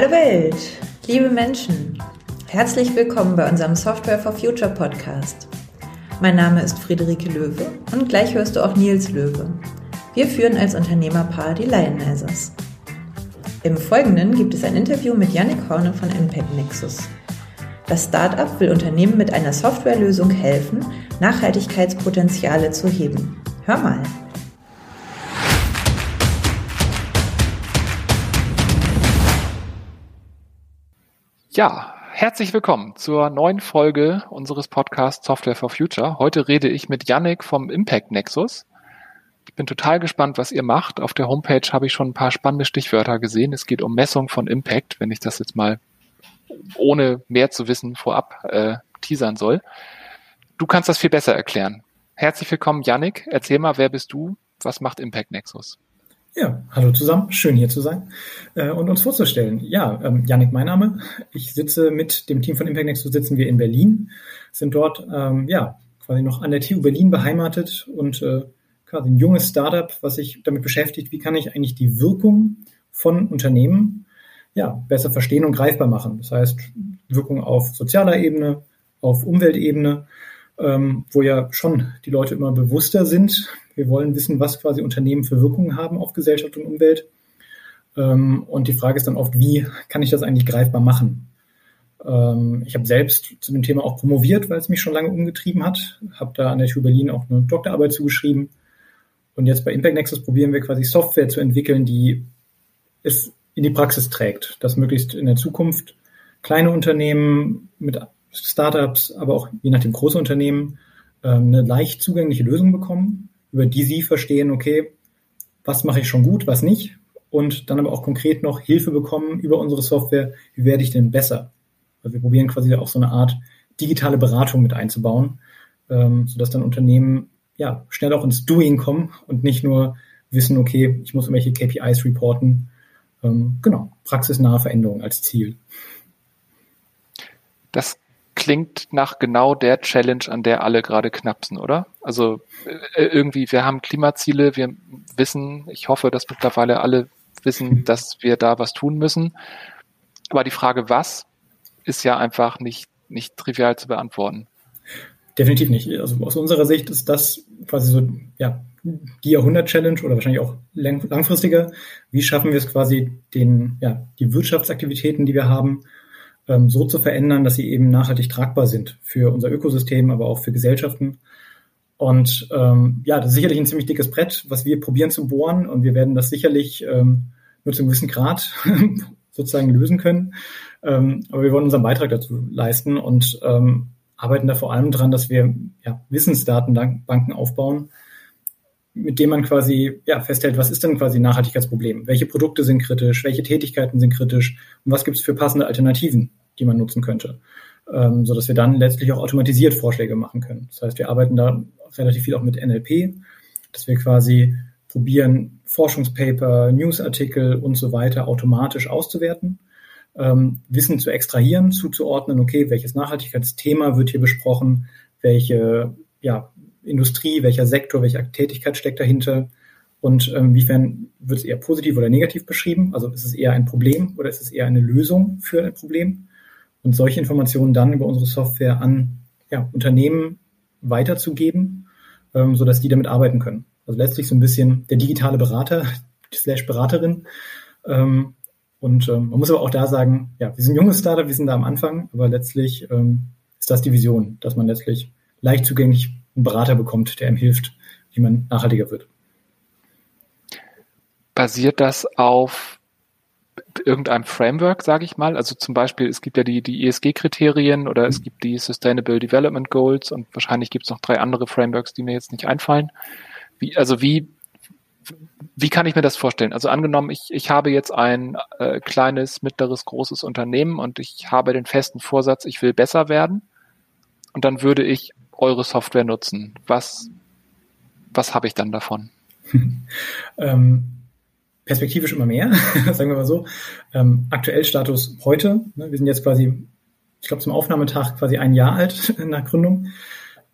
Hallo Welt, liebe Menschen, herzlich willkommen bei unserem Software for Future Podcast. Mein Name ist Friederike Löwe und gleich hörst du auch Nils Löwe. Wir führen als Unternehmerpaar die Lionizers. Im Folgenden gibt es ein Interview mit Yannick Horne von Impact Nexus. Das Startup will Unternehmen mit einer Softwarelösung helfen, Nachhaltigkeitspotenziale zu heben. Hör mal. Ja, herzlich willkommen zur neuen Folge unseres Podcasts Software for Future. Heute rede ich mit Yannick vom Impact Nexus. Ich bin total gespannt, was ihr macht. Auf der Homepage habe ich schon ein paar spannende Stichwörter gesehen. Es geht um Messung von Impact, wenn ich das jetzt mal ohne mehr zu wissen vorab äh, teasern soll. Du kannst das viel besser erklären. Herzlich willkommen, Yannick. Erzähl mal, wer bist du? Was macht Impact Nexus? Ja, hallo zusammen, schön hier zu sein äh, und uns vorzustellen. Ja, ähm, Yannick, mein Name. Ich sitze mit dem Team von Impact Nexus sitzen wir in Berlin, sind dort ähm, ja quasi noch an der TU Berlin beheimatet und äh, quasi ein junges Startup, was sich damit beschäftigt, wie kann ich eigentlich die Wirkung von Unternehmen ja besser verstehen und greifbar machen. Das heißt Wirkung auf sozialer Ebene, auf Umweltebene, ähm, wo ja schon die Leute immer bewusster sind, wir wollen wissen, was quasi Unternehmen für Wirkungen haben auf Gesellschaft und Umwelt. Ähm, und die Frage ist dann oft, wie kann ich das eigentlich greifbar machen? Ähm, ich habe selbst zu dem Thema auch promoviert, weil es mich schon lange umgetrieben hat. Habe da an der TU Berlin auch eine Doktorarbeit zugeschrieben. Und jetzt bei Impact Nexus probieren wir quasi Software zu entwickeln, die es in die Praxis trägt, dass möglichst in der Zukunft kleine Unternehmen mit Startups, aber auch je nachdem große Unternehmen ähm, eine leicht zugängliche Lösung bekommen, über die Sie verstehen, okay, was mache ich schon gut, was nicht und dann aber auch konkret noch Hilfe bekommen über unsere Software, wie werde ich denn besser? Also wir probieren quasi auch so eine Art digitale Beratung mit einzubauen, ähm, sodass dann Unternehmen ja schnell auch ins Doing kommen und nicht nur wissen, okay, ich muss irgendwelche KPIs reporten. Ähm, genau, praxisnahe Veränderung als Ziel. Das klingt nach genau der Challenge, an der alle gerade knapsen, oder? Also äh, irgendwie, wir haben Klimaziele, wir wissen, ich hoffe, dass mittlerweile alle wissen, dass wir da was tun müssen. Aber die Frage, was, ist ja einfach nicht, nicht trivial zu beantworten. Definitiv nicht. Also aus unserer Sicht ist das quasi so, ja, die Jahrhundert-Challenge oder wahrscheinlich auch langfristiger. Wie schaffen wir es quasi, den, ja, die Wirtschaftsaktivitäten, die wir haben, ähm, so zu verändern, dass sie eben nachhaltig tragbar sind für unser Ökosystem, aber auch für Gesellschaften. Und ähm, ja, das ist sicherlich ein ziemlich dickes Brett, was wir probieren zu bohren und wir werden das sicherlich ähm, nur zu einem gewissen Grad sozusagen lösen können. Ähm, aber wir wollen unseren Beitrag dazu leisten und ähm, arbeiten da vor allem dran, dass wir ja, Wissensdatenbanken aufbauen, mit denen man quasi ja, festhält, was ist denn quasi Nachhaltigkeitsproblem? Welche Produkte sind kritisch? Welche Tätigkeiten sind kritisch? Und was gibt es für passende Alternativen, die man nutzen könnte? Ähm, so dass wir dann letztlich auch automatisiert Vorschläge machen können. Das heißt, wir arbeiten da relativ viel auch mit NLP, dass wir quasi probieren, Forschungspaper, Newsartikel und so weiter automatisch auszuwerten, ähm, Wissen zu extrahieren, zuzuordnen, okay, welches Nachhaltigkeitsthema wird hier besprochen, welche ja, Industrie, welcher Sektor, welche Tätigkeit steckt dahinter und ähm, inwiefern wird es eher positiv oder negativ beschrieben? Also ist es eher ein Problem oder ist es eher eine Lösung für ein Problem? Und solche Informationen dann über unsere Software an ja, Unternehmen weiterzugeben, ähm, sodass die damit arbeiten können. Also letztlich so ein bisschen der digitale Berater slash Beraterin. Ähm, und ähm, man muss aber auch da sagen, ja, wir sind ein junges Startup, wir sind da am Anfang, aber letztlich ähm, ist das die Vision, dass man letztlich leicht zugänglich einen Berater bekommt, der ihm hilft, wie man nachhaltiger wird. Basiert das auf irgendeinem Framework, sage ich mal? Also zum Beispiel, es gibt ja die, die ESG-Kriterien oder es gibt die Sustainable Development Goals und wahrscheinlich gibt es noch drei andere Frameworks, die mir jetzt nicht einfallen. Wie, also wie, wie kann ich mir das vorstellen? Also angenommen, ich, ich habe jetzt ein äh, kleines, mittleres, großes Unternehmen und ich habe den festen Vorsatz, ich will besser werden. Und dann würde ich eure Software nutzen? Was, was habe ich dann davon? ähm, perspektivisch immer mehr, sagen wir mal so. Ähm, aktuell Status heute. Ne, wir sind jetzt quasi, ich glaube, zum Aufnahmetag quasi ein Jahr alt nach Gründung.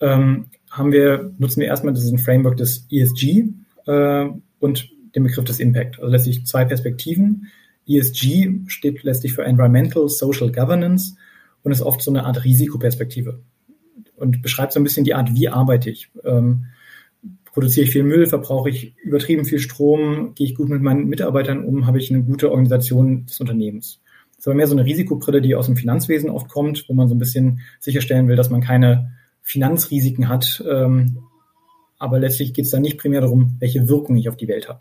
Ähm, haben wir, nutzen wir erstmal diesen Framework des ESG äh, und den Begriff des Impact. Also letztlich zwei Perspektiven. ESG steht letztlich für Environmental Social Governance und ist oft so eine Art Risikoperspektive und beschreibt so ein bisschen die Art, wie arbeite ich. Ähm, produziere ich viel Müll, verbrauche ich übertrieben viel Strom, gehe ich gut mit meinen Mitarbeitern um, habe ich eine gute Organisation des Unternehmens. Das ist aber mehr so eine Risikobrille, die aus dem Finanzwesen oft kommt, wo man so ein bisschen sicherstellen will, dass man keine Finanzrisiken hat. Ähm, aber letztlich geht es dann nicht primär darum, welche Wirkung ich auf die Welt habe.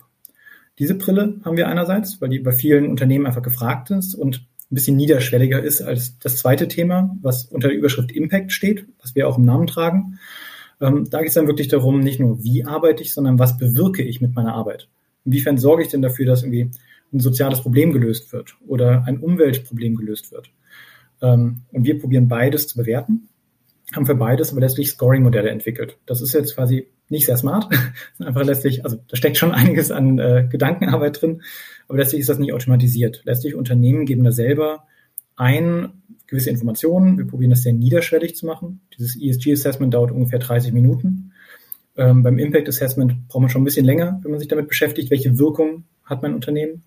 Diese Brille haben wir einerseits, weil die bei vielen Unternehmen einfach gefragt ist und ein bisschen niederschwelliger ist als das zweite Thema, was unter der Überschrift Impact steht, was wir auch im Namen tragen. Ähm, da geht es dann wirklich darum, nicht nur wie arbeite ich, sondern was bewirke ich mit meiner Arbeit. Inwiefern sorge ich denn dafür, dass irgendwie ein soziales Problem gelöst wird oder ein Umweltproblem gelöst wird. Ähm, und wir probieren beides zu bewerten, haben für beides aber letztlich Scoring-Modelle entwickelt. Das ist jetzt quasi nicht sehr smart, einfach letztlich, also da steckt schon einiges an äh, Gedankenarbeit drin, aber letztlich ist das nicht automatisiert. Letztlich Unternehmen geben da selber ein gewisse Informationen. Wir probieren das sehr niederschwellig zu machen. Dieses ESG-Assessment dauert ungefähr 30 Minuten. Ähm, beim Impact Assessment braucht man schon ein bisschen länger, wenn man sich damit beschäftigt, welche Wirkung hat mein Unternehmen.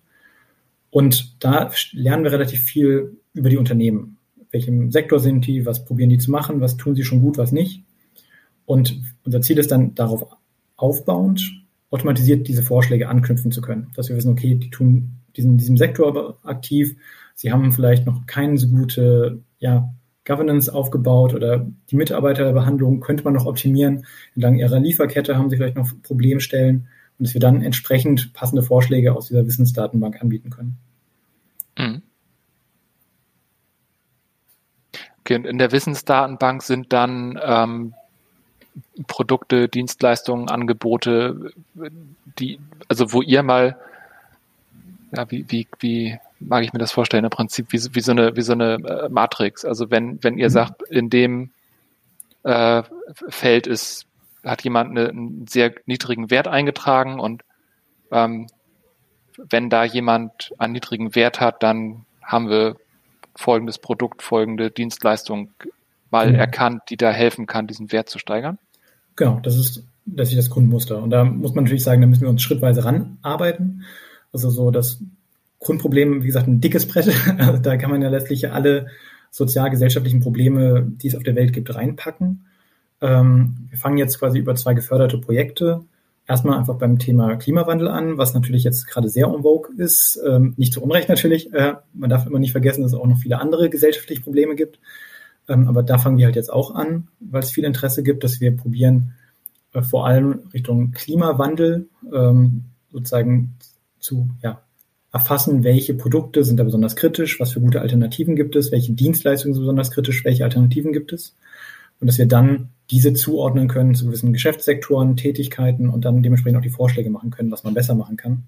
Und da lernen wir relativ viel über die Unternehmen. Welchem Sektor sind die, was probieren die zu machen, was tun sie schon gut, was nicht. Und unser Ziel ist dann darauf aufbauend, automatisiert diese Vorschläge anknüpfen zu können. Dass wir wissen, okay, die tun diesen, diesem Sektor aktiv, Sie haben vielleicht noch keine so gute ja, Governance aufgebaut oder die Mitarbeiterbehandlung könnte man noch optimieren. Entlang Ihrer Lieferkette haben Sie vielleicht noch Problemstellen und dass wir dann entsprechend passende Vorschläge aus dieser Wissensdatenbank anbieten können. Mhm. Okay, und in der Wissensdatenbank sind dann ähm, Produkte, Dienstleistungen, Angebote, die, also wo ihr mal, ja, wie, wie, wie mag ich mir das vorstellen, im Prinzip wie, wie so eine, wie so eine äh, Matrix. Also wenn, wenn ihr mhm. sagt, in dem äh, Feld ist, hat jemand eine, einen sehr niedrigen Wert eingetragen und ähm, wenn da jemand einen niedrigen Wert hat, dann haben wir folgendes Produkt, folgende Dienstleistung mal mhm. erkannt, die da helfen kann, diesen Wert zu steigern? Genau, das ist das ist das Grundmuster. Und da muss man natürlich sagen, da müssen wir uns schrittweise ranarbeiten. Also so das Grundproblem, wie gesagt, ein dickes Brett. Also da kann man ja letztlich alle sozial-gesellschaftlichen Probleme, die es auf der Welt gibt, reinpacken. Ähm, wir fangen jetzt quasi über zwei geförderte Projekte. Erstmal einfach beim Thema Klimawandel an, was natürlich jetzt gerade sehr en vogue ist. Ähm, nicht zu Unrecht natürlich. Äh, man darf immer nicht vergessen, dass es auch noch viele andere gesellschaftliche Probleme gibt. Ähm, aber da fangen wir halt jetzt auch an, weil es viel Interesse gibt, dass wir probieren, äh, vor allem Richtung Klimawandel ähm, sozusagen zu ja, erfassen, welche Produkte sind da besonders kritisch, was für gute Alternativen gibt es, welche Dienstleistungen sind besonders kritisch, welche Alternativen gibt es. Und dass wir dann diese zuordnen können zu gewissen Geschäftssektoren, Tätigkeiten und dann dementsprechend auch die Vorschläge machen können, was man besser machen kann.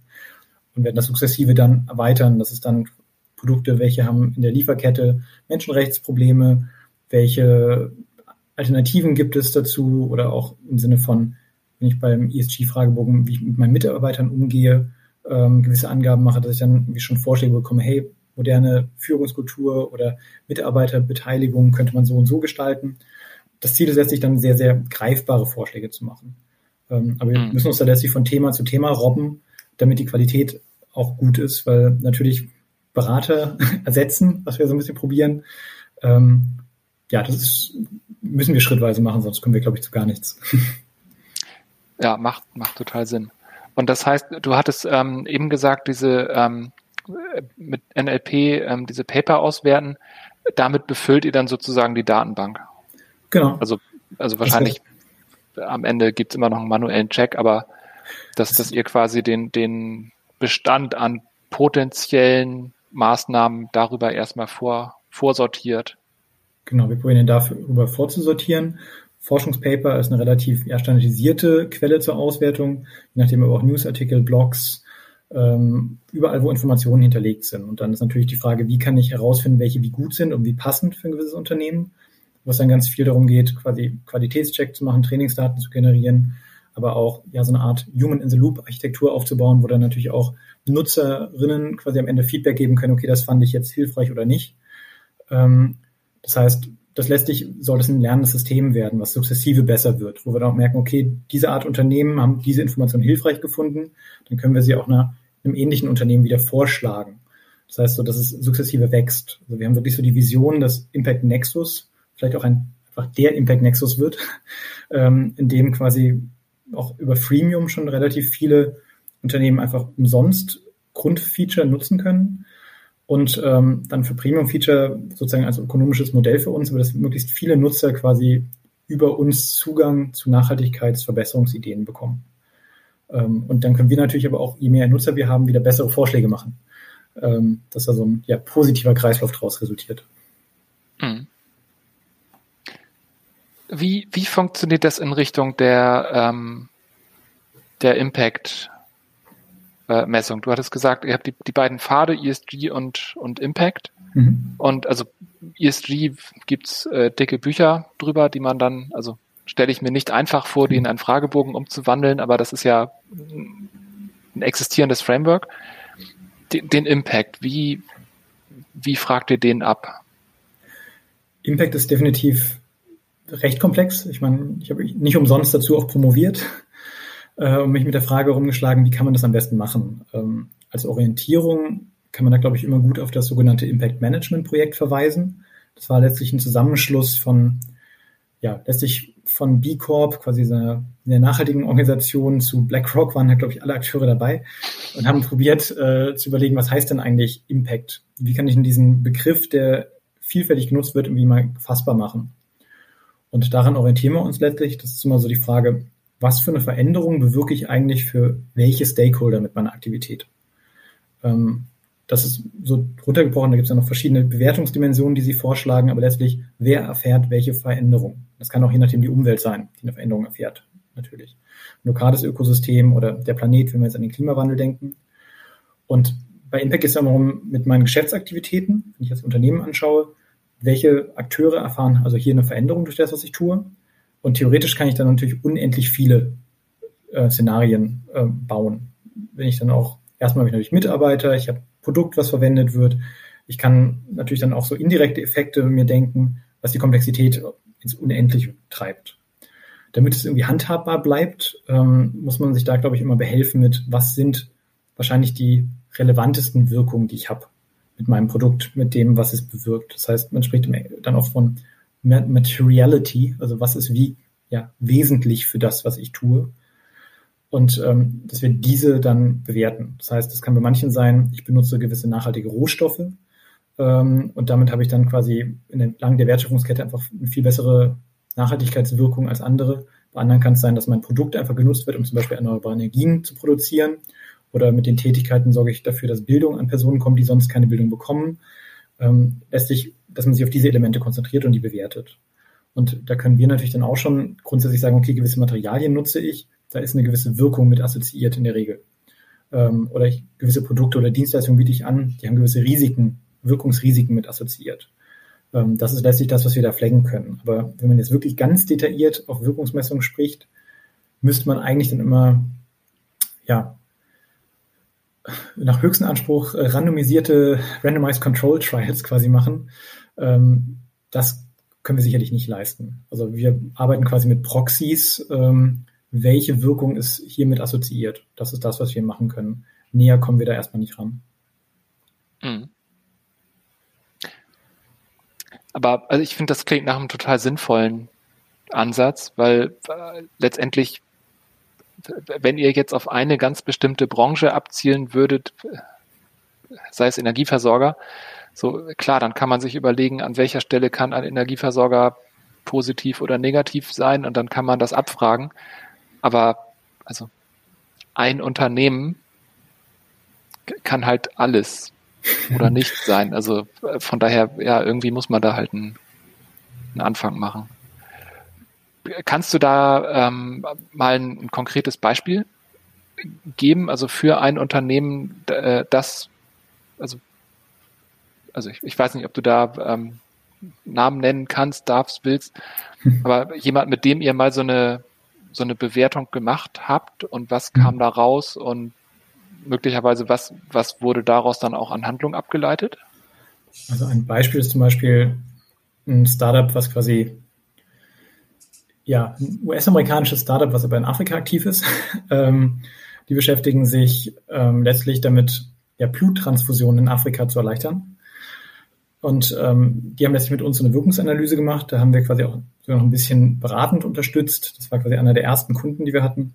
Und werden das sukzessive dann erweitern. Das ist dann Produkte, welche haben in der Lieferkette Menschenrechtsprobleme, welche Alternativen gibt es dazu oder auch im Sinne von, wenn ich beim ESG-Fragebogen, wie ich mit meinen Mitarbeitern umgehe, ähm, gewisse Angaben mache, dass ich dann wie schon Vorschläge bekomme, hey, moderne Führungskultur oder Mitarbeiterbeteiligung könnte man so und so gestalten. Das Ziel ist letztlich dann sehr, sehr greifbare Vorschläge zu machen. Ähm, aber wir mhm. müssen uns da letztlich von Thema zu Thema robben, damit die Qualität auch gut ist, weil natürlich Berater ersetzen, was wir so ein bisschen probieren. Ähm, ja, das ist, müssen wir schrittweise machen, sonst kommen wir, glaube ich, zu gar nichts. Ja, macht, macht total Sinn. Und das heißt, du hattest ähm, eben gesagt, diese ähm, mit NLP ähm, diese Paper auswerten, damit befüllt ihr dann sozusagen die Datenbank. Genau. Also, also wahrscheinlich am Ende gibt es immer noch einen manuellen Check, aber dass, dass ihr quasi den, den Bestand an potenziellen Maßnahmen darüber erstmal vor, vorsortiert. Genau, wir probieren darüber vorzusortieren Forschungspaper ist eine relativ ja, standardisierte Quelle zur Auswertung, je nachdem aber auch Newsartikel, Blogs, ähm, überall, wo Informationen hinterlegt sind. Und dann ist natürlich die Frage, wie kann ich herausfinden, welche wie gut sind und wie passend für ein gewisses Unternehmen, wo es dann ganz viel darum geht, quasi Qualitätscheck zu machen, Trainingsdaten zu generieren, aber auch ja so eine Art Human-in-the-Loop-Architektur aufzubauen, wo dann natürlich auch Nutzerinnen quasi am Ende Feedback geben können, okay, das fand ich jetzt hilfreich oder nicht. Ähm, das heißt, das letztlich soll es ein lernendes System werden, was sukzessive besser wird, wo wir dann auch merken, okay, diese Art Unternehmen haben diese Information hilfreich gefunden, dann können wir sie auch einer, einem ähnlichen Unternehmen wieder vorschlagen. Das heißt so, dass es sukzessive wächst. Also wir haben wirklich so die Vision, dass Impact Nexus vielleicht auch ein, einfach der Impact Nexus wird, ähm, in dem quasi auch über Freemium schon relativ viele Unternehmen einfach umsonst Grundfeature nutzen können und ähm, dann für Premium-Feature sozusagen als ökonomisches Modell für uns, aber dass möglichst viele Nutzer quasi über uns Zugang zu Nachhaltigkeitsverbesserungsideen bekommen. Ähm, und dann können wir natürlich aber auch, je mehr Nutzer wir haben, wieder bessere Vorschläge machen ähm, dass da so ein ja, positiver Kreislauf daraus resultiert. Mhm. Wie, wie funktioniert das in Richtung der, ähm, der Impact Messung? Du hattest gesagt, ihr habt die, die beiden Pfade, ESG und, und Impact. Mhm. Und also ESG gibt's äh, dicke Bücher drüber, die man dann, also stelle ich mir nicht einfach vor, die in einen Fragebogen umzuwandeln, aber das ist ja ein existierendes Framework den, den Impact, wie, wie fragt ihr den ab? Impact ist definitiv recht komplex. Ich meine, ich habe nicht umsonst dazu auch promoviert äh, und mich mit der Frage rumgeschlagen, wie kann man das am besten machen. Ähm, als Orientierung kann man da, glaube ich, immer gut auf das sogenannte Impact Management Projekt verweisen. Das war letztlich ein Zusammenschluss von, ja, letztlich von B Corp, quasi einer, einer nachhaltigen Organisation, zu BlackRock waren da, glaube ich, alle Akteure dabei und haben probiert äh, zu überlegen, was heißt denn eigentlich Impact? Wie kann ich denn diesen Begriff, der vielfältig genutzt wird, irgendwie mal fassbar machen? Und daran orientieren wir uns letztlich. Das ist immer so die Frage, was für eine Veränderung bewirke ich eigentlich für welche Stakeholder mit meiner Aktivität? Ähm, das ist so runtergebrochen, da gibt es ja noch verschiedene Bewertungsdimensionen, die Sie vorschlagen, aber letztlich, wer erfährt welche Veränderung? Das kann auch je nachdem die Umwelt sein, die eine Veränderung erfährt, natürlich. Ein lokales Ökosystem oder der Planet, wenn wir jetzt an den Klimawandel denken. Und bei Impact geht es darum, mit meinen Geschäftsaktivitäten, wenn ich jetzt Unternehmen anschaue, welche Akteure erfahren also hier eine Veränderung durch das, was ich tue. Und theoretisch kann ich dann natürlich unendlich viele äh, Szenarien äh, bauen. Wenn ich dann auch, erstmal habe ich natürlich Mitarbeiter, ich habe Produkt, was verwendet wird. Ich kann natürlich dann auch so indirekte Effekte mir denken, was die Komplexität ins Unendliche treibt. Damit es irgendwie handhabbar bleibt, ähm, muss man sich da, glaube ich, immer behelfen mit, was sind wahrscheinlich die relevantesten Wirkungen, die ich habe mit meinem Produkt, mit dem, was es bewirkt. Das heißt, man spricht dann auch von Materiality, also was ist wie ja, wesentlich für das, was ich tue und ähm, dass wir diese dann bewerten. Das heißt, es kann bei manchen sein, ich benutze gewisse nachhaltige Rohstoffe ähm, und damit habe ich dann quasi entlang der Wertschöpfungskette einfach eine viel bessere Nachhaltigkeitswirkung als andere. Bei anderen kann es sein, dass mein Produkt einfach genutzt wird, um zum Beispiel erneuerbare Energien zu produzieren. Oder mit den Tätigkeiten sorge ich dafür, dass Bildung an Personen kommt, die sonst keine Bildung bekommen. Ähm, letztlich, dass man sich auf diese Elemente konzentriert und die bewertet. Und da können wir natürlich dann auch schon grundsätzlich sagen, okay, gewisse Materialien nutze ich, da ist eine gewisse Wirkung mit assoziiert in der Regel. Ähm, oder ich, gewisse Produkte oder Dienstleistungen biete ich an, die haben gewisse Risiken, Wirkungsrisiken mit assoziiert. Ähm, das ist letztlich das, was wir da flaggen können. Aber wenn man jetzt wirklich ganz detailliert auf Wirkungsmessungen spricht, müsste man eigentlich dann immer, ja, nach höchstem Anspruch äh, randomisierte Randomized Control Trials quasi machen. Ähm, das können wir sicherlich nicht leisten. Also wir arbeiten quasi mit Proxys, ähm, welche Wirkung ist hiermit assoziiert. Das ist das, was wir machen können. Näher kommen wir da erstmal nicht ran. Mhm. Aber also ich finde, das klingt nach einem total sinnvollen Ansatz, weil äh, letztendlich, wenn ihr jetzt auf eine ganz bestimmte Branche abzielen würdet, sei es Energieversorger, so klar, dann kann man sich überlegen, an welcher Stelle kann ein Energieversorger positiv oder negativ sein und dann kann man das abfragen. Aber also ein Unternehmen kann halt alles oder nicht sein. Also äh, von daher, ja, irgendwie muss man da halt einen, einen Anfang machen. Kannst du da ähm, mal ein, ein, konkretes Beispiel geben, also für ein Unternehmen, äh, das, also, also ich, ich weiß nicht, ob du da ähm, Namen nennen kannst, darfst, willst, aber jemand, mit dem ihr mal so eine so eine Bewertung gemacht habt und was kam mhm. da raus und möglicherweise was, was wurde daraus dann auch an Handlung abgeleitet? Also ein Beispiel ist zum Beispiel ein Startup, was quasi ja, ein US-amerikanisches Startup, was aber in Afrika aktiv ist. ähm, die beschäftigen sich ähm, letztlich damit, ja, Bluttransfusionen in Afrika zu erleichtern. Und ähm, die haben letztlich mit uns so eine Wirkungsanalyse gemacht. Da haben wir quasi auch sogar noch ein bisschen beratend unterstützt. Das war quasi einer der ersten Kunden, die wir hatten.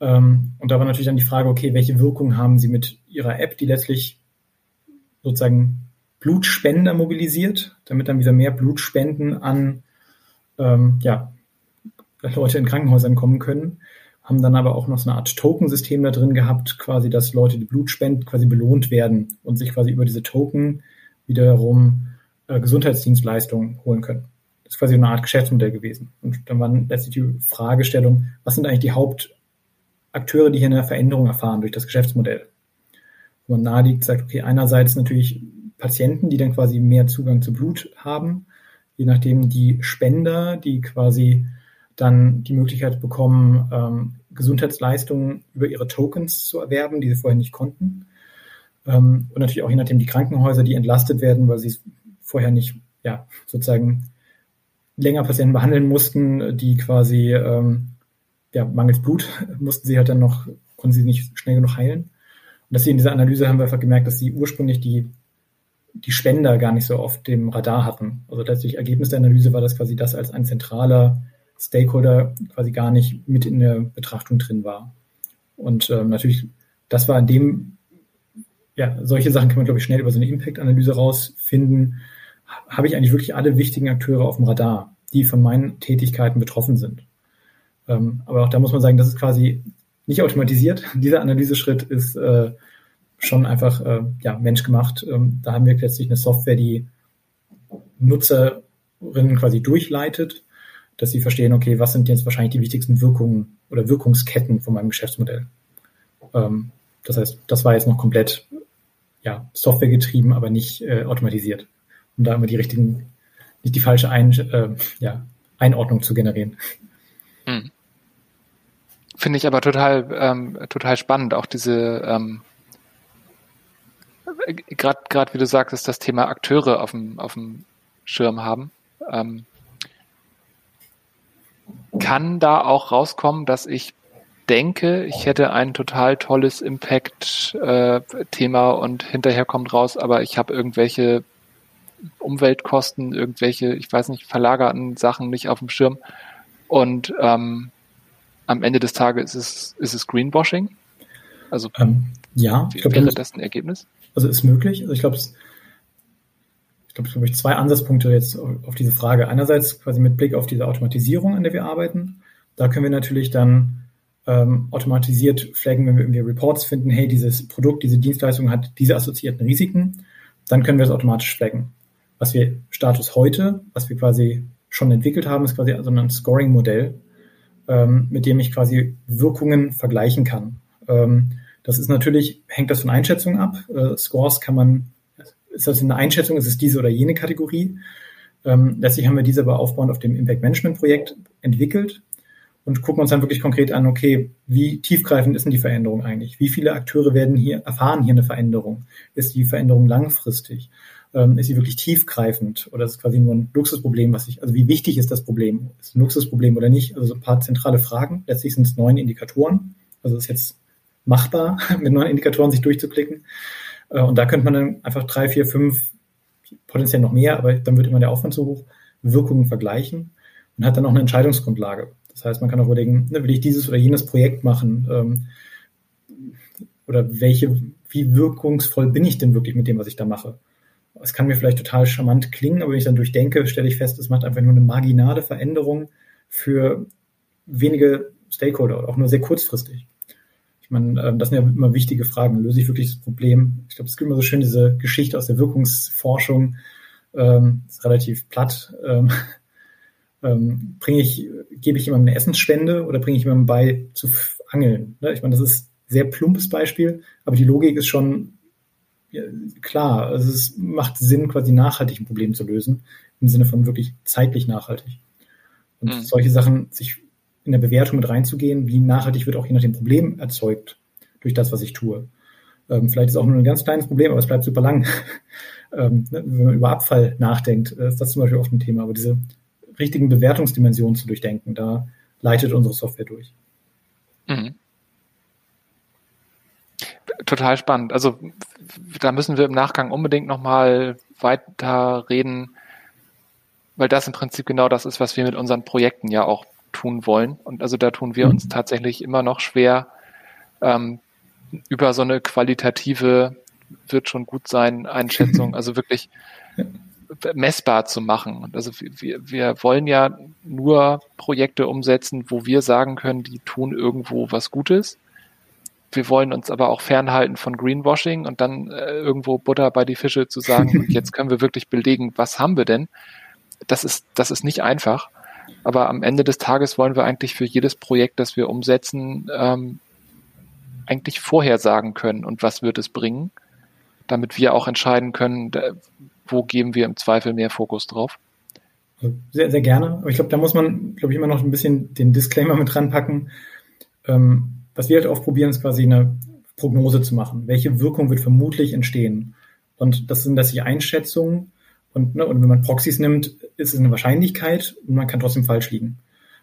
Ähm, und da war natürlich dann die Frage, okay, welche Wirkung haben sie mit ihrer App, die letztlich sozusagen Blutspender mobilisiert, damit dann wieder mehr Blutspenden an ähm, ja, Leute in Krankenhäusern kommen können. Haben dann aber auch noch so eine Art Token-System da drin gehabt, quasi, dass Leute, die Blut spenden, quasi belohnt werden und sich quasi über diese Token wiederum äh, Gesundheitsdienstleistungen holen können. Das ist quasi eine Art Geschäftsmodell gewesen. Und dann war letztlich die Fragestellung, was sind eigentlich die Hauptakteure, die hier eine Veränderung erfahren durch das Geschäftsmodell? Wo man naheliegt, sagt, okay, einerseits natürlich Patienten, die dann quasi mehr Zugang zu Blut haben, je nachdem die Spender, die quasi dann die Möglichkeit bekommen, ähm, Gesundheitsleistungen über ihre Tokens zu erwerben, die sie vorher nicht konnten. Ähm, und natürlich auch je nachdem die Krankenhäuser, die entlastet werden, weil sie vorher nicht, ja, sozusagen länger Patienten behandeln mussten, die quasi, ähm, ja, mangels Blut mussten sie halt dann noch, konnten sie nicht schnell genug heilen. Und dass sie in dieser Analyse haben wir einfach gemerkt, dass sie ursprünglich die, die Spender gar nicht so auf dem Radar hatten. Also letztlich Ergebnis der Analyse war, dass quasi das als ein zentraler Stakeholder quasi gar nicht mit in der Betrachtung drin war. Und ähm, natürlich, das war in dem ja, solche Sachen kann man, glaube ich, schnell über so eine Impact-Analyse rausfinden. Habe ich eigentlich wirklich alle wichtigen Akteure auf dem Radar, die von meinen Tätigkeiten betroffen sind? Ähm, aber auch da muss man sagen, das ist quasi nicht automatisiert. Dieser Analyseschritt ist äh, schon einfach äh, ja, menschgemacht. Ähm, da haben wir letztlich eine Software, die Nutzerinnen quasi durchleitet, dass sie verstehen, okay, was sind jetzt wahrscheinlich die wichtigsten Wirkungen oder Wirkungsketten von meinem Geschäftsmodell. Ähm, das heißt, das war jetzt noch komplett ja, Software getrieben, aber nicht äh, automatisiert, um da immer die richtigen, nicht die falsche Ein, äh, ja, Einordnung zu generieren. Hm. Finde ich aber total, ähm, total spannend, auch diese, ähm, gerade gerade wie du sagtest, das Thema Akteure auf dem, auf dem Schirm haben. Ähm, kann da auch rauskommen, dass ich denke, ich hätte ein total tolles Impact-Thema äh, und hinterher kommt raus, aber ich habe irgendwelche Umweltkosten, irgendwelche, ich weiß nicht, verlagerten Sachen nicht auf dem Schirm. Und ähm, am Ende des Tages ist es, ist es Greenwashing. Also ähm, ja, ich glaub, wäre das ein Ergebnis? Also ist möglich. Also ich glaube, ich glaube, es gibt zwei Ansatzpunkte jetzt auf diese Frage. Einerseits quasi mit Blick auf diese Automatisierung, an der wir arbeiten. Da können wir natürlich dann ähm, automatisiert flaggen, wenn wir irgendwie Reports finden, hey, dieses Produkt, diese Dienstleistung hat diese assoziierten Risiken, dann können wir es automatisch flaggen. Was wir Status heute, was wir quasi schon entwickelt haben, ist quasi so ein Scoring-Modell, ähm, mit dem ich quasi Wirkungen vergleichen kann. Ähm, das ist natürlich, hängt das von Einschätzungen ab. Äh, Scores kann man, ist das eine Einschätzung, ist es diese oder jene Kategorie? Ähm, letztlich haben wir diese aber aufbauend auf dem Impact Management Projekt entwickelt und gucken uns dann wirklich konkret an, okay, wie tiefgreifend ist denn die Veränderung eigentlich? Wie viele Akteure werden hier, erfahren hier eine Veränderung? Ist die Veränderung langfristig? Ähm, ist sie wirklich tiefgreifend? Oder ist es quasi nur ein Luxusproblem, was ich, also wie wichtig ist das Problem? Ist es ein Luxusproblem oder nicht? Also so ein paar zentrale Fragen. Letztlich sind es neun Indikatoren. Also ist jetzt machbar, mit neun Indikatoren sich durchzuklicken. Äh, und da könnte man dann einfach drei, vier, fünf, potenziell noch mehr, aber dann wird immer der Aufwand so hoch, Wirkungen vergleichen und hat dann auch eine Entscheidungsgrundlage. Das heißt, man kann auch überlegen, ne, will ich dieses oder jenes Projekt machen? Ähm, oder welche, wie wirkungsvoll bin ich denn wirklich mit dem, was ich da mache? Es kann mir vielleicht total charmant klingen, aber wenn ich dann durchdenke, stelle ich fest, es macht einfach nur eine marginale Veränderung für wenige Stakeholder, auch nur sehr kurzfristig. Ich meine, ähm, das sind ja immer wichtige Fragen. Löse ich wirklich das Problem? Ich glaube, es gibt immer so schön diese Geschichte aus der Wirkungsforschung, ähm, ist relativ platt. Ähm, ähm, bringe ich, gebe ich jemandem eine Essensspende oder bringe ich jemandem bei zu angeln? Ne? Ich meine, das ist ein sehr plumpes Beispiel, aber die Logik ist schon ja, klar. Also es macht Sinn, quasi nachhaltig ein Problem zu lösen, im Sinne von wirklich zeitlich nachhaltig. Und mhm. solche Sachen, sich in der Bewertung mit reinzugehen, wie nachhaltig wird auch je nach dem Problem erzeugt durch das, was ich tue. Ähm, vielleicht ist auch nur ein ganz kleines Problem, aber es bleibt super lang. ähm, ne? Wenn man über Abfall nachdenkt, äh, ist das zum Beispiel oft ein Thema. Aber diese richtigen Bewertungsdimensionen zu durchdenken. Da leitet unsere Software durch. Mhm. total spannend. Also da müssen wir im Nachgang unbedingt nochmal weiter reden, weil das im Prinzip genau das ist, was wir mit unseren Projekten ja auch tun wollen. Und also da tun wir uns mhm. tatsächlich immer noch schwer, ähm, über so eine qualitative wird schon gut sein Einschätzung, also wirklich messbar zu machen. Also wir, wir wollen ja nur Projekte umsetzen, wo wir sagen können, die tun irgendwo was Gutes. Wir wollen uns aber auch fernhalten von Greenwashing und dann äh, irgendwo Butter bei die Fische zu sagen, jetzt können wir wirklich belegen, was haben wir denn? Das ist, das ist nicht einfach. Aber am Ende des Tages wollen wir eigentlich für jedes Projekt, das wir umsetzen, ähm, eigentlich vorhersagen können und was wird es bringen, damit wir auch entscheiden können, wo geben wir im Zweifel mehr Fokus drauf. Sehr, sehr gerne. Aber ich glaube, da muss man, glaube ich, immer noch ein bisschen den Disclaimer mit ranpacken. Ähm, was wir halt oft probieren, ist quasi eine Prognose zu machen. Welche Wirkung wird vermutlich entstehen? Und das sind letztlich Einschätzungen. Und, ne, und wenn man Proxys nimmt, ist es eine Wahrscheinlichkeit und man kann trotzdem falsch liegen.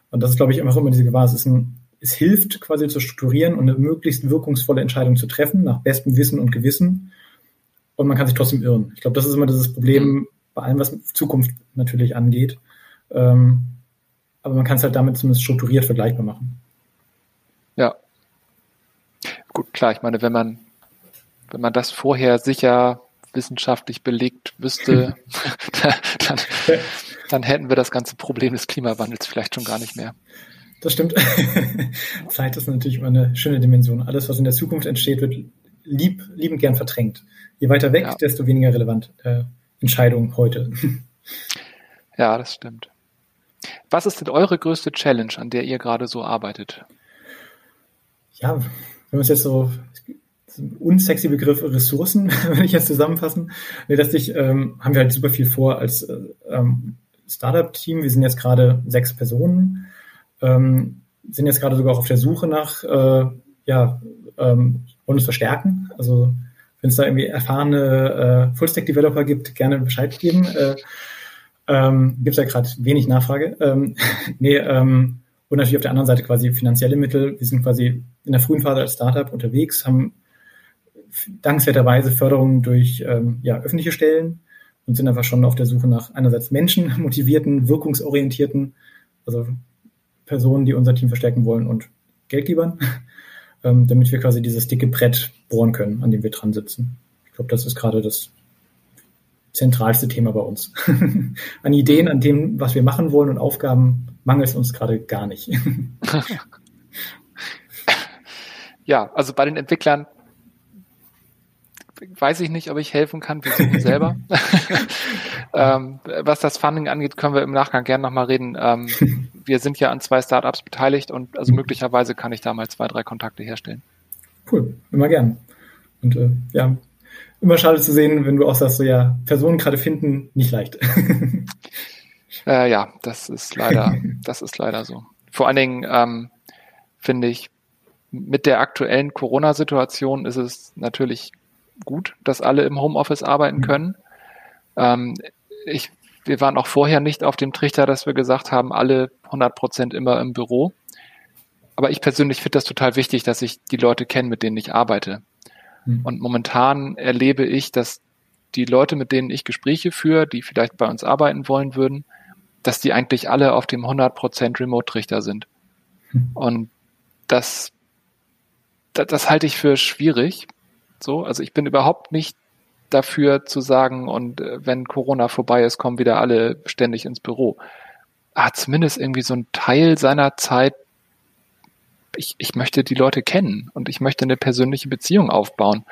Und das ist, glaube ich, einfach immer diese Gewahr. Es, ist ein, es hilft quasi zu strukturieren und eine möglichst wirkungsvolle Entscheidung zu treffen, nach bestem Wissen und Gewissen und man kann sich trotzdem irren. Ich glaube, das ist immer dieses Problem mhm. bei allem, was Zukunft natürlich angeht. Ähm, aber man kann es halt damit zumindest strukturiert vergleichbar machen. Ja. Gut, klar, ich meine, wenn man, wenn man das vorher sicher wissenschaftlich belegt wüsste, dann, dann hätten wir das ganze Problem des Klimawandels vielleicht schon gar nicht mehr. Das stimmt. Zeit ist natürlich immer eine schöne Dimension. Alles, was in der Zukunft entsteht, wird lieb, liebend gern verdrängt. Je weiter weg, ja. desto weniger relevant äh, Entscheidung heute. Ja, das stimmt. Was ist denn eure größte Challenge, an der ihr gerade so arbeitet? Ja, wenn wir es jetzt so unsexy Begriff Ressourcen, wenn ich jetzt zusammenfassen. Nee, letztlich ähm, haben wir halt super viel vor als äh, ähm, Startup-Team. Wir sind jetzt gerade sechs Personen, ähm, sind jetzt gerade sogar auch auf der Suche nach, äh, ja, ähm, wollen uns verstärken. Also wenn es da irgendwie erfahrene äh, Full-Stack-Developer gibt, gerne Bescheid geben. Äh, ähm, Gibt es ja gerade wenig Nachfrage. Ähm, nee, ähm, und natürlich auf der anderen Seite quasi finanzielle Mittel. Wir sind quasi in der frühen Phase als Startup unterwegs, haben dankenswerterweise Förderungen durch ähm, ja, öffentliche Stellen und sind einfach schon auf der Suche nach einerseits Menschen motivierten, wirkungsorientierten, also Personen, die unser Team verstärken wollen und Geldgebern ähm, damit wir quasi dieses dicke Brett bohren können, an dem wir dran sitzen. Ich glaube, das ist gerade das zentralste Thema bei uns. an Ideen, an dem, was wir machen wollen und Aufgaben mangelt es uns gerade gar nicht. ja, also bei den Entwicklern weiß ich nicht, ob ich helfen kann. Wir suchen selber. ähm, was das Funding angeht, können wir im Nachgang gerne nochmal reden. Ähm, wir sind ja an zwei Startups beteiligt und also möglicherweise kann ich da mal zwei, drei Kontakte herstellen. Cool, immer gern. Und äh, ja, immer schade zu sehen, wenn du auch sagst, so ja, Personen gerade finden, nicht leicht. äh, ja, das ist leider, das ist leider so. Vor allen Dingen ähm, finde ich, mit der aktuellen Corona-Situation ist es natürlich gut, dass alle im Homeoffice arbeiten mhm. können. Ähm, ich, wir waren auch vorher nicht auf dem Trichter, dass wir gesagt haben, alle 100 Prozent immer im Büro. Aber ich persönlich finde das total wichtig, dass ich die Leute kenne, mit denen ich arbeite. Mhm. Und momentan erlebe ich, dass die Leute, mit denen ich Gespräche führe, die vielleicht bei uns arbeiten wollen würden, dass die eigentlich alle auf dem 100% Remote-Trichter sind. Mhm. Und das, das, das halte ich für schwierig, so, also ich bin überhaupt nicht dafür zu sagen, und äh, wenn Corona vorbei ist, kommen wieder alle ständig ins Büro. Ah, zumindest irgendwie so ein Teil seiner Zeit. Ich, ich möchte die Leute kennen und ich möchte eine persönliche Beziehung aufbauen.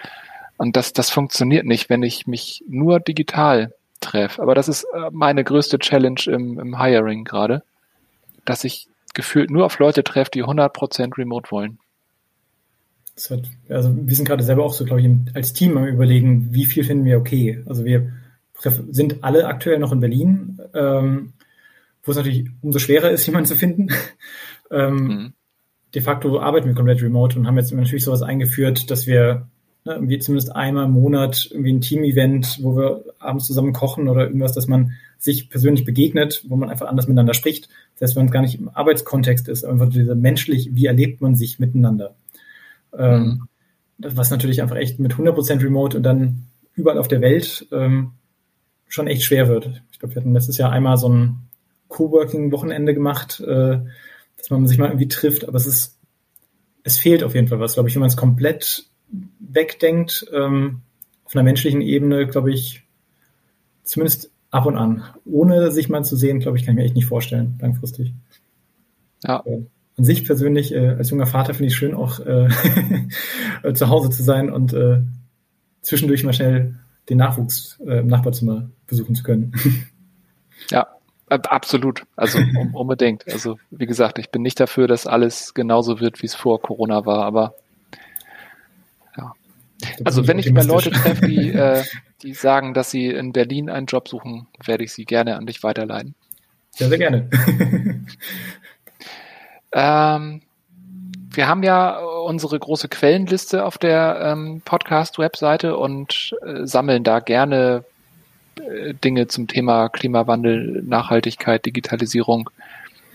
Und das, das funktioniert nicht, wenn ich mich nur digital treffe. Aber das ist äh, meine größte Challenge im, im Hiring gerade, dass ich gefühlt nur auf Leute treffe, die 100% remote wollen. Hat, also wir sind gerade selber auch so, glaube ich, als Team am überlegen, wie viel finden wir okay. Also wir sind alle aktuell noch in Berlin, ähm, wo es natürlich umso schwerer ist, jemanden zu finden. ähm, mhm. De facto arbeiten wir komplett remote und haben jetzt natürlich sowas eingeführt, dass wir ne, irgendwie zumindest einmal im Monat irgendwie ein Team-Event, wo wir abends zusammen kochen oder irgendwas, dass man sich persönlich begegnet, wo man einfach anders miteinander spricht. Das heißt, wenn es gar nicht im Arbeitskontext ist, einfach dieser menschlich, wie erlebt man sich miteinander. Ähm, mhm. was natürlich einfach echt mit 100% Remote und dann überall auf der Welt ähm, schon echt schwer wird. Ich glaube, wir hatten letztes Jahr einmal so ein Coworking-Wochenende gemacht, äh, dass man sich mal irgendwie trifft, aber es ist, es fehlt auf jeden Fall was, glaube ich, wenn man es komplett wegdenkt, ähm, auf einer menschlichen Ebene, glaube ich, zumindest ab und an. Ohne sich mal zu sehen, glaube ich, kann ich mir echt nicht vorstellen, langfristig. Ja. Äh, an sich persönlich, äh, als junger Vater finde ich es schön, auch äh, zu Hause zu sein und äh, zwischendurch mal schnell den Nachwuchs äh, im Nachbarzimmer besuchen zu können. Ja, absolut. Also um, unbedingt. Also wie gesagt, ich bin nicht dafür, dass alles genauso wird, wie es vor Corona war, aber ja. Also wenn ich mal Leute treffe, die, äh, die sagen, dass sie in Berlin einen Job suchen, werde ich sie gerne an dich weiterleiten. Ja, sehr gerne. Ähm, wir haben ja unsere große Quellenliste auf der ähm, Podcast-Webseite und äh, sammeln da gerne äh, Dinge zum Thema Klimawandel, Nachhaltigkeit, Digitalisierung.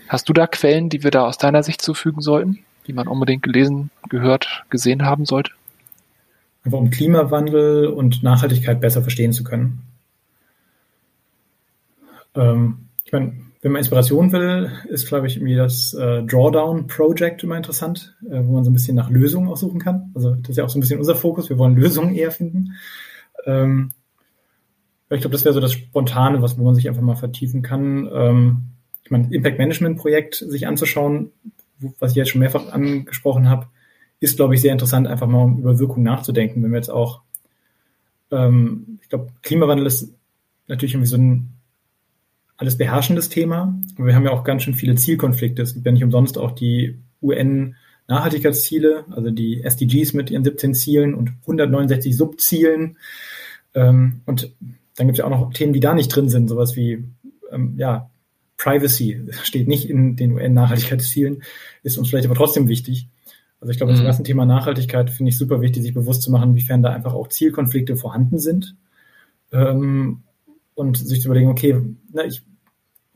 Hast du da Quellen, die wir da aus deiner Sicht zufügen sollten, die man unbedingt gelesen, gehört, gesehen haben sollte? Einfach um Klimawandel und Nachhaltigkeit besser verstehen zu können. Ähm, ich meine, wenn man Inspiration will, ist, glaube ich, irgendwie das äh, Drawdown Project immer interessant, äh, wo man so ein bisschen nach Lösungen aussuchen kann. Also das ist ja auch so ein bisschen unser Fokus. Wir wollen Lösungen eher finden. Ähm, ich glaube, das wäre so das Spontane, was wo man sich einfach mal vertiefen kann. Ähm, ich meine, Impact Management Projekt sich anzuschauen, was ich jetzt schon mehrfach angesprochen habe, ist, glaube ich, sehr interessant, einfach mal um über Wirkung nachzudenken. Wenn wir jetzt auch, ähm, ich glaube, Klimawandel ist natürlich irgendwie so ein alles beherrschendes Thema. Aber wir haben ja auch ganz schön viele Zielkonflikte. Es gibt ja nicht umsonst auch die UN Nachhaltigkeitsziele, also die SDGs mit ihren 17 Zielen und 169 Subzielen. Ähm, und dann gibt es ja auch noch Themen, die da nicht drin sind, sowas wie ähm, ja, Privacy steht nicht in den UN-Nachhaltigkeitszielen, ist uns vielleicht aber trotzdem wichtig. Also ich glaube, mhm. das ganze Thema Nachhaltigkeit finde ich super wichtig, sich bewusst zu machen, inwiefern da einfach auch Zielkonflikte vorhanden sind. Ähm, und sich zu überlegen, okay, na, ich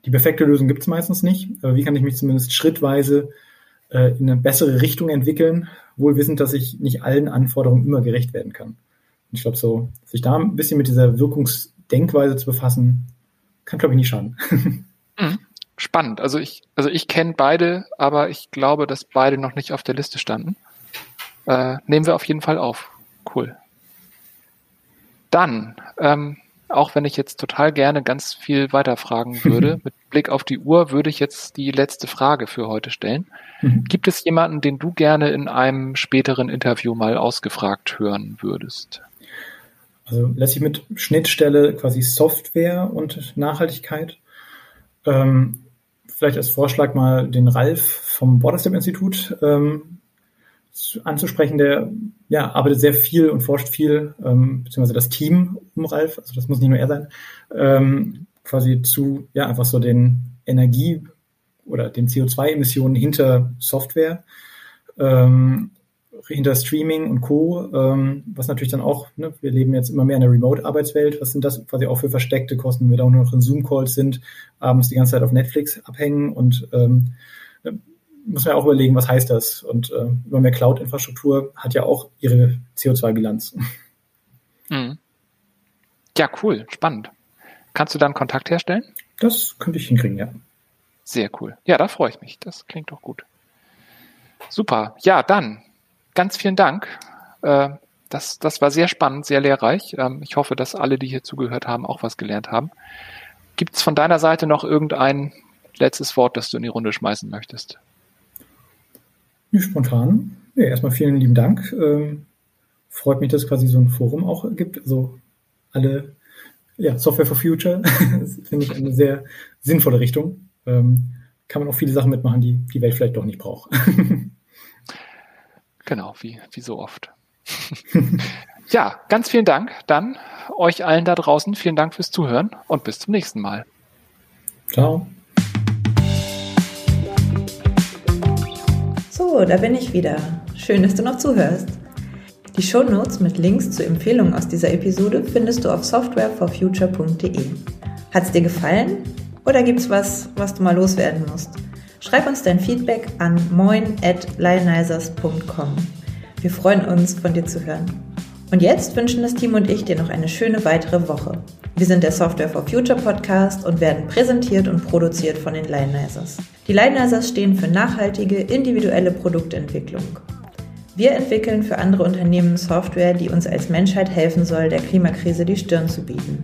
die perfekte Lösung gibt es meistens nicht, aber wie kann ich mich zumindest schrittweise äh, in eine bessere Richtung entwickeln, wohl wissend, dass ich nicht allen Anforderungen immer gerecht werden kann. Und ich glaube, so sich da ein bisschen mit dieser Wirkungsdenkweise zu befassen, kann, glaube ich, nicht schaden. Mhm. Spannend. Also ich, also ich kenne beide, aber ich glaube, dass beide noch nicht auf der Liste standen. Äh, nehmen wir auf jeden Fall auf. Cool. Dann, ähm, auch wenn ich jetzt total gerne ganz viel weiterfragen würde, mit Blick auf die Uhr würde ich jetzt die letzte Frage für heute stellen. Mhm. Gibt es jemanden, den du gerne in einem späteren Interview mal ausgefragt hören würdest? Also lässt sich mit Schnittstelle quasi Software und Nachhaltigkeit. Ähm, vielleicht als Vorschlag mal den Ralf vom Borderstep Institut ähm, anzusprechen, der ja, arbeitet sehr viel und forscht viel, ähm, beziehungsweise das Team um Ralf, also das muss nicht nur er sein, ähm, quasi zu ja einfach so den Energie- oder den CO2-Emissionen hinter Software, ähm, hinter Streaming und Co., ähm, was natürlich dann auch, ne, wir leben jetzt immer mehr in der Remote-Arbeitswelt, was sind das quasi auch für versteckte Kosten, wenn wir da auch nur noch in Zoom-Calls sind, abends die ganze Zeit auf Netflix abhängen und ähm, muss man auch überlegen, was heißt das? Und äh, immer mehr Cloud-Infrastruktur hat ja auch ihre CO2-Bilanz. Mhm. Ja, cool, spannend. Kannst du dann Kontakt herstellen? Das könnte ich hinkriegen, ja. Sehr cool. Ja, da freue ich mich. Das klingt doch gut. Super. Ja, dann ganz vielen Dank. Äh, das, das war sehr spannend, sehr lehrreich. Ähm, ich hoffe, dass alle, die hier zugehört haben, auch was gelernt haben. Gibt es von deiner Seite noch irgendein letztes Wort, das du in die Runde schmeißen möchtest? Spontan. Ja, erstmal vielen lieben Dank. Ähm, freut mich, dass es quasi so ein Forum auch gibt. Also alle, ja, Software for Future, das finde ich eine sehr sinnvolle Richtung. Ähm, kann man auch viele Sachen mitmachen, die die Welt vielleicht doch nicht braucht. genau, wie, wie so oft. ja, ganz vielen Dank. Dann euch allen da draußen vielen Dank fürs Zuhören und bis zum nächsten Mal. Ciao. So, da bin ich wieder. Schön, dass du noch zuhörst. Die Shownotes mit Links zu Empfehlungen aus dieser Episode findest du auf softwareforfuture.de. Hat es dir gefallen? Oder gibt es was, was du mal loswerden musst? Schreib uns dein Feedback an moin@lionizers.com. Wir freuen uns, von dir zu hören. Und jetzt wünschen das Team und ich dir noch eine schöne weitere Woche. Wir sind der Software for Future Podcast und werden präsentiert und produziert von den Lionizers. Die Lionizers stehen für nachhaltige, individuelle Produktentwicklung. Wir entwickeln für andere Unternehmen Software, die uns als Menschheit helfen soll, der Klimakrise die Stirn zu bieten.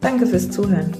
Danke fürs Zuhören.